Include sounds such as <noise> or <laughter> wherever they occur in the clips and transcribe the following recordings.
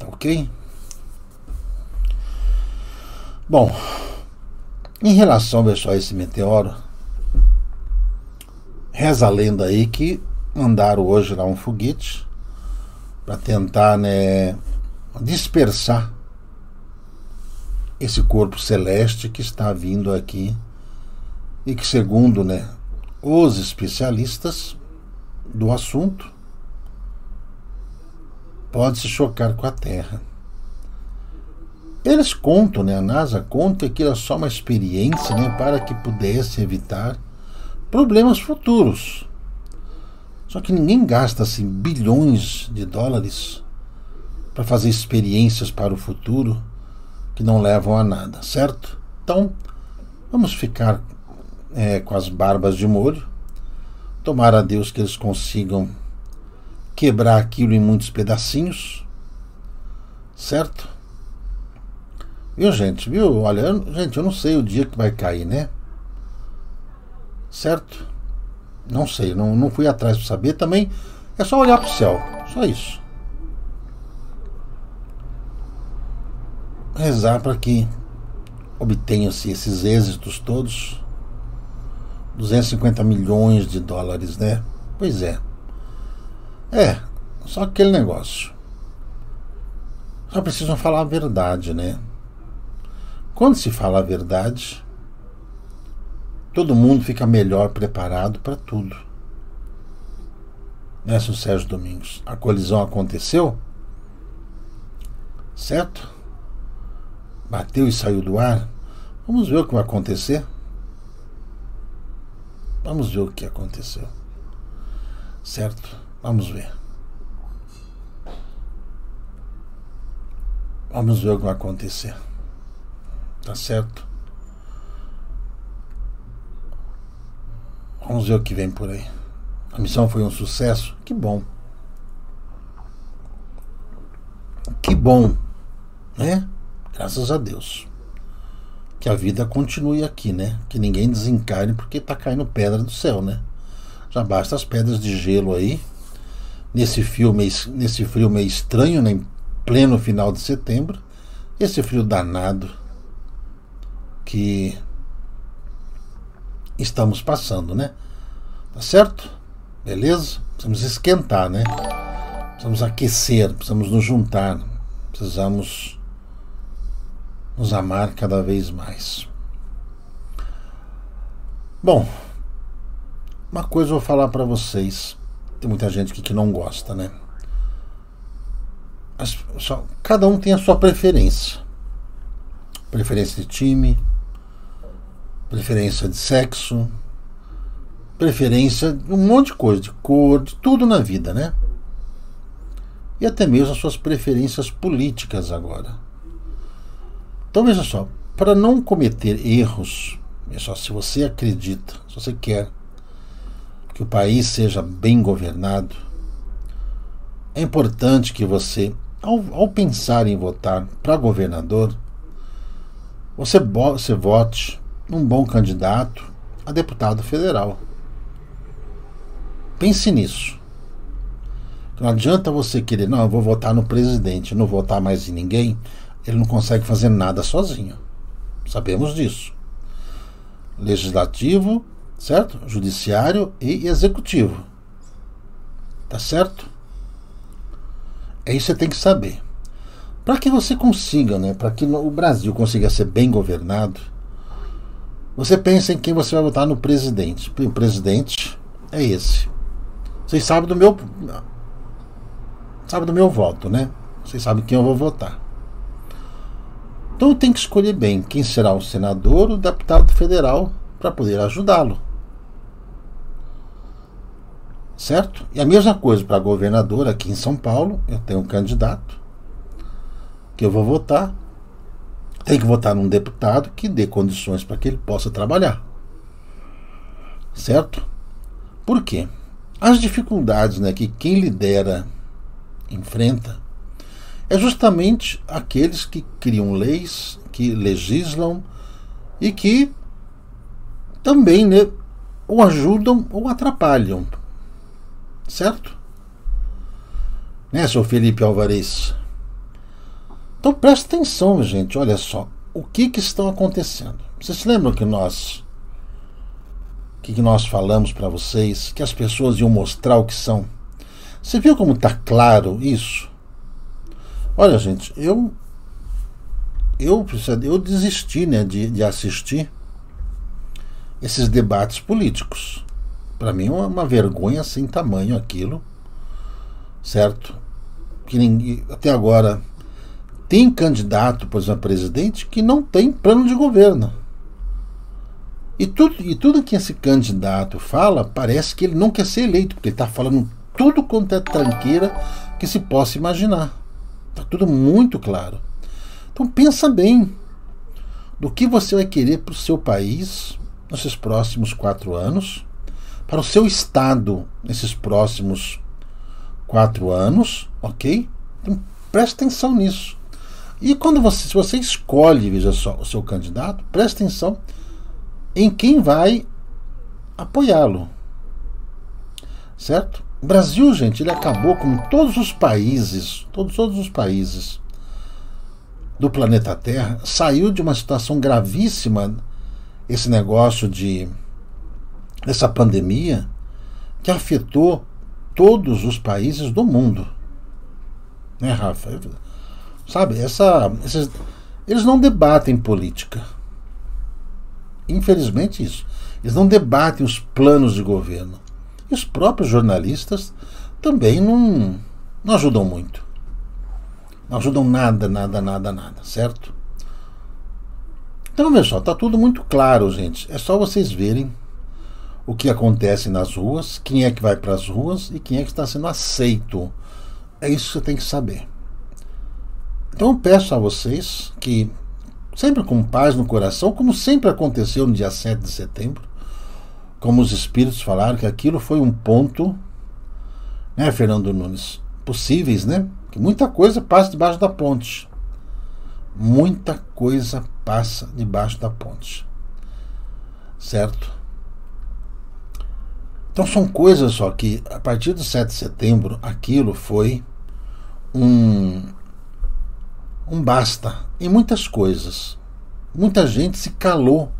Tá ok? Bom, em relação pessoal, a esse meteoro, reza a lenda aí que mandaram hoje lá um foguete para tentar né, dispersar esse corpo celeste que está vindo aqui e que, segundo né, os especialistas do assunto, pode se chocar com a Terra. Eles contam, né, a NASA conta que era só uma experiência né, para que pudesse evitar problemas futuros. Só que ninguém gasta assim, bilhões de dólares para fazer experiências para o futuro que não levam a nada, certo? Então, vamos ficar é, com as barbas de molho. Tomar a Deus que eles consigam quebrar aquilo em muitos pedacinhos, certo? Viu, gente? Viu? Olha, eu, gente, eu não sei o dia que vai cair, né? Certo? Não sei, não, não fui atrás para saber. Também é só olhar para o céu, só isso. Rezar para que obtenham-se esses êxitos todos 250 milhões de dólares, né? Pois é. É, só aquele negócio. Só precisam falar a verdade, né? Quando se fala a verdade, todo mundo fica melhor preparado para tudo. Né, seu Sérgio Domingos? A colisão aconteceu? Certo? Bateu e saiu do ar? Vamos ver o que vai acontecer. Vamos ver o que aconteceu. Certo? Vamos ver. Vamos ver o que vai acontecer. Tá certo? Vamos ver o que vem por aí. A missão foi um sucesso? Que bom. Que bom, né? Graças a Deus que a vida continue aqui, né? Que ninguém desencarne porque tá caindo pedra do céu, né? Já basta as pedras de gelo aí. Nesse frio nesse frio meio estranho, né? Em pleno final de setembro. Esse frio danado que estamos passando, né? Tá certo? Beleza? Precisamos esquentar, né? Precisamos aquecer, precisamos nos juntar, precisamos nos amar cada vez mais. Bom, uma coisa eu vou falar para vocês. Tem muita gente aqui que não gosta, né? As, só, cada um tem a sua preferência. Preferência de time, preferência de sexo, preferência de um monte de coisa, de cor, de tudo na vida, né? E até mesmo as suas preferências políticas agora. Então veja só, para não cometer erros, veja só, se você acredita, se você quer que o país seja bem governado, é importante que você, ao, ao pensar em votar para governador, você, você vote num bom candidato a deputado federal. Pense nisso. Não adianta você querer, não, eu vou votar no presidente, não votar mais em ninguém ele não consegue fazer nada sozinho. Sabemos disso. Legislativo, certo? Judiciário e executivo. Tá certo? É isso que você tem que saber. Para que você consiga, né, para que o Brasil consiga ser bem governado, você pensa em quem você vai votar no presidente. O presidente é esse. Vocês sabem do meu sabe do meu voto, né? Vocês sabem quem eu vou votar. Então tem que escolher bem quem será o senador ou o deputado federal para poder ajudá-lo. Certo? E a mesma coisa para governador aqui em São Paulo, eu tenho um candidato que eu vou votar. Tem que votar num deputado que dê condições para que ele possa trabalhar. Certo? Por quê? As dificuldades né, que quem lidera enfrenta é justamente aqueles que criam leis, que legislam e que também né, ou ajudam ou atrapalham. Certo? Né, seu Felipe Alvarez? Então presta atenção, gente. Olha só. O que, que estão acontecendo? Vocês se lembram que nós. que, que nós falamos para vocês? Que as pessoas iam mostrar o que são. Você viu como está claro isso? Olha, gente, eu. Eu, eu desisti né, de, de assistir esses debates políticos. Para mim é uma vergonha sem tamanho aquilo, certo? Que ninguém, até agora tem candidato, por exemplo, a presidente, que não tem plano de governo. E tudo, e tudo que esse candidato fala, parece que ele não quer ser eleito, porque ele está falando tudo quanto é tranqueira que se possa imaginar. Está tudo muito claro. Então pensa bem do que você vai querer para o seu país nesses próximos quatro anos, para o seu estado nesses próximos quatro anos, ok? Então preste atenção nisso. E quando você, se você escolhe, veja só, o seu candidato, preste atenção em quem vai apoiá-lo. Certo? O Brasil, gente, ele acabou com todos os países, todos, todos os países do planeta Terra, saiu de uma situação gravíssima, esse negócio de essa pandemia, que afetou todos os países do mundo. Né, Rafa? Sabe, essa, esses, eles não debatem política. Infelizmente, isso. Eles não debatem os planos de governo. E os próprios jornalistas também não, não ajudam muito. Não ajudam nada, nada, nada, nada, certo? Então, pessoal, está tudo muito claro, gente. É só vocês verem o que acontece nas ruas, quem é que vai para as ruas e quem é que está sendo aceito. É isso que você tem que saber. Então eu peço a vocês que, sempre com paz no coração, como sempre aconteceu no dia 7 de setembro, como os espíritos falaram que aquilo foi um ponto, né, Fernando Nunes? Possíveis, né? Que muita coisa passa debaixo da ponte. Muita coisa passa debaixo da ponte. Certo? Então são coisas só que, a partir do 7 de setembro, aquilo foi um, um basta em muitas coisas. Muita gente se calou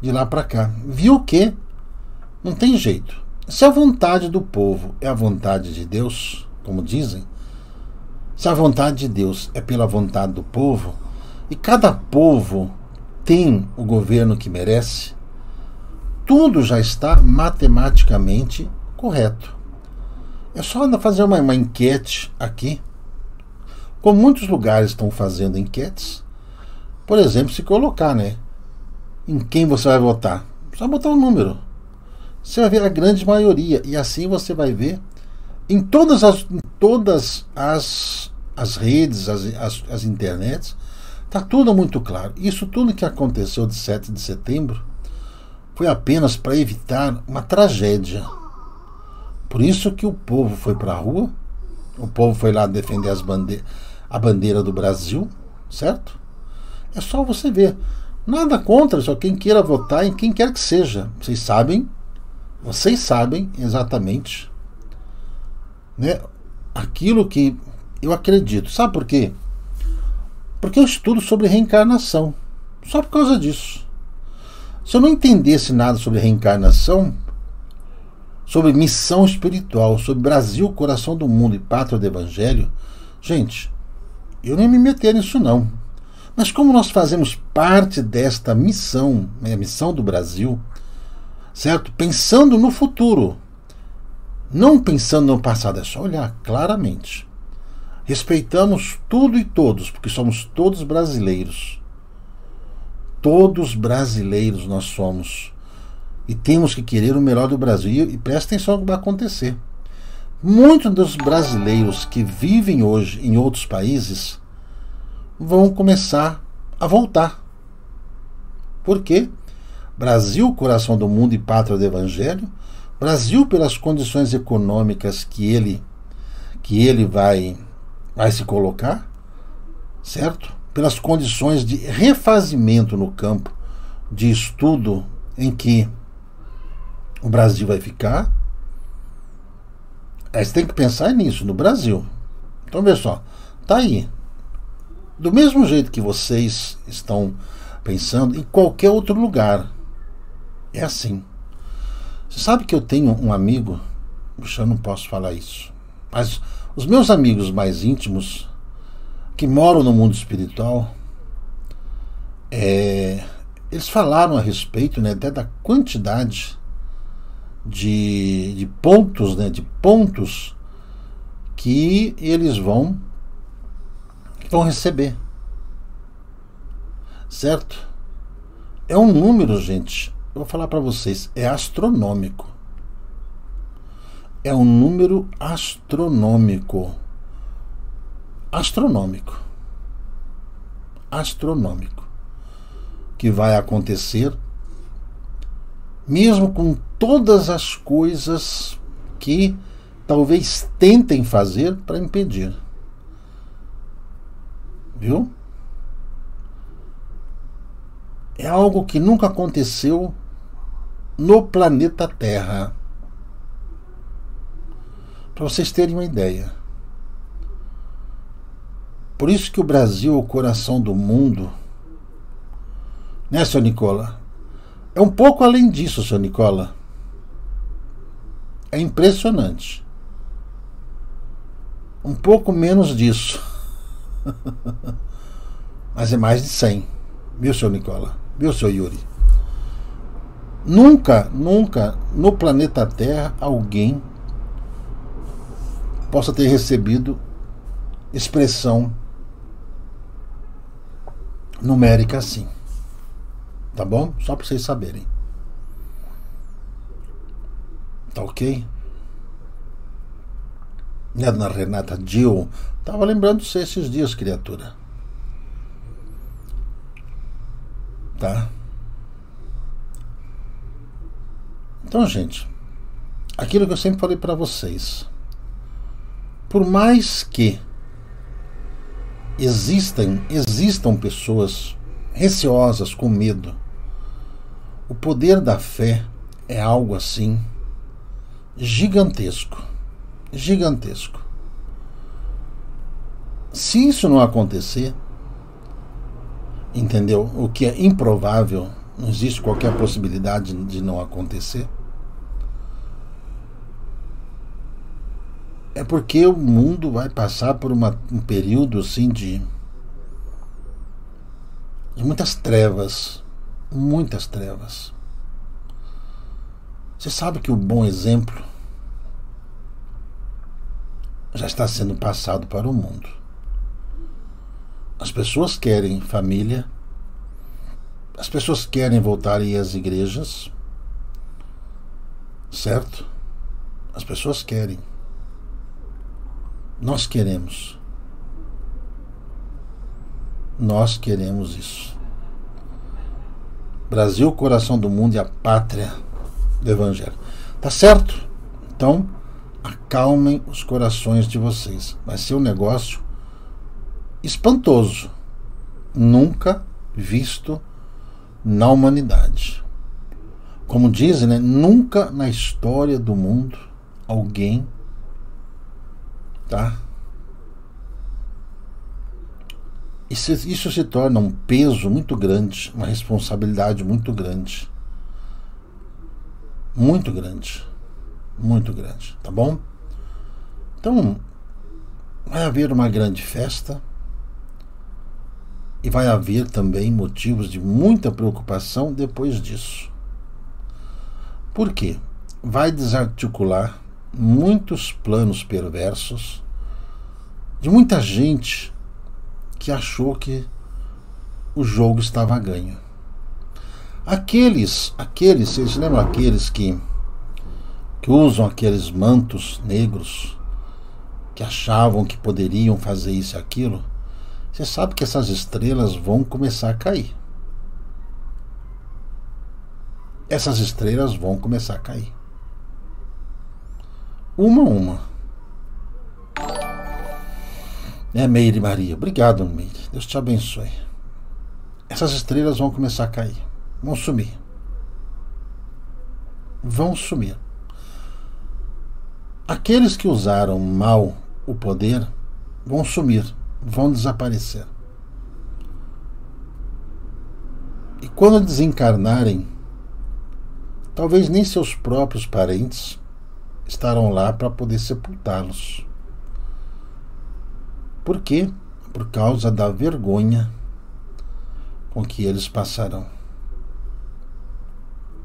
de lá para cá. Viu que não tem jeito. Se a vontade do povo é a vontade de Deus, como dizem, se a vontade de Deus é pela vontade do povo, e cada povo tem o governo que merece, tudo já está matematicamente correto. É só fazer uma, uma enquete aqui como muitos lugares estão fazendo enquetes, por exemplo, se colocar, né? Em quem você vai votar. Só botar um número. Você vai ver a grande maioria. E assim você vai ver em todas as, em todas as, as redes, as, as, as internets, está tudo muito claro. Isso tudo que aconteceu de 7 de setembro foi apenas para evitar uma tragédia. Por isso que o povo foi para a rua, o povo foi lá defender bandeiras a bandeira do Brasil, certo? É só você ver. Nada contra, só quem queira votar em quem quer que seja. Vocês sabem, vocês sabem exatamente né, aquilo que eu acredito. Sabe por quê? Porque eu estudo sobre reencarnação. Só por causa disso. Se eu não entendesse nada sobre reencarnação, sobre missão espiritual, sobre Brasil, coração do mundo e pátria do Evangelho, gente, eu nem me meter nisso não. Mas como nós fazemos parte desta missão, né, a missão do Brasil, certo? Pensando no futuro, não pensando no passado, é só olhar claramente. Respeitamos tudo e todos, porque somos todos brasileiros. Todos brasileiros nós somos. E temos que querer o melhor do Brasil. E presta atenção no que vai acontecer. Muitos dos brasileiros que vivem hoje em outros países vão começar a voltar. Por quê? Brasil, coração do mundo e pátria do evangelho. Brasil pelas condições econômicas que ele que ele vai vai se colocar, certo? Pelas condições de refazimento no campo de estudo em que o Brasil vai ficar Aí você tem que pensar nisso, no Brasil. Então, vê só, tá aí. Do mesmo jeito que vocês estão pensando em qualquer outro lugar. É assim. Você sabe que eu tenho um amigo, eu não posso falar isso, mas os meus amigos mais íntimos que moram no mundo espiritual, é, eles falaram a respeito né, até da quantidade de, de pontos, né, de pontos que eles vão vão receber. Certo? É um número, gente. Eu vou falar para vocês, é astronômico. É um número astronômico. Astronômico. Astronômico. Que vai acontecer mesmo com todas as coisas que talvez tentem fazer para impedir. Viu? É algo que nunca aconteceu no planeta Terra. Para vocês terem uma ideia. Por isso que o Brasil é o coração do mundo. Né, seu Nicola? É um pouco além disso, seu Nicola. É impressionante. Um pouco menos disso. <laughs> Mas é mais de 100. Viu, seu Nicola? Viu, seu Yuri? Nunca, nunca no planeta Terra alguém possa ter recebido expressão numérica assim. Tá bom? Só para vocês saberem. Tá ok? Né, dona Renata Dil. Tava lembrando você esses dias, criatura. Tá? Então, gente, aquilo que eu sempre falei para vocês. Por mais que existam, existam pessoas receosas, com medo, o poder da fé é algo assim gigantesco. Gigantesco. Se isso não acontecer, entendeu? O que é improvável, não existe qualquer possibilidade de não acontecer. É porque o mundo vai passar por uma, um período assim de, de muitas trevas, muitas trevas. Você sabe que o bom exemplo já está sendo passado para o mundo. As pessoas querem família, as pessoas querem voltar às igrejas, certo? As pessoas querem. Nós queremos. Nós queremos isso. Brasil, coração do mundo e a pátria do Evangelho. Tá certo? Então, acalmem os corações de vocês. Vai ser um negócio espantoso, nunca visto na humanidade. Como dizem, né? nunca na história do mundo alguém tá? Isso, isso se torna um peso muito grande, uma responsabilidade muito grande. Muito grande. Muito grande, tá bom? Então, vai haver uma grande festa e vai haver também motivos de muita preocupação depois disso. Por quê? Vai desarticular muitos planos perversos de muita gente que achou que o jogo estava ganho. Aqueles, aqueles, vocês lembram aqueles que que usam aqueles mantos negros que achavam que poderiam fazer isso e aquilo? Você sabe que essas estrelas vão começar a cair. Essas estrelas vão começar a cair. Uma a uma. É, Meire Maria. Obrigado, Meire. Deus te abençoe. Essas estrelas vão começar a cair. Vão sumir. Vão sumir. Aqueles que usaram mal o poder vão sumir, vão desaparecer. E quando desencarnarem, talvez nem seus próprios parentes estarão lá para poder sepultá-los. Por quê? Por causa da vergonha com que eles passarão.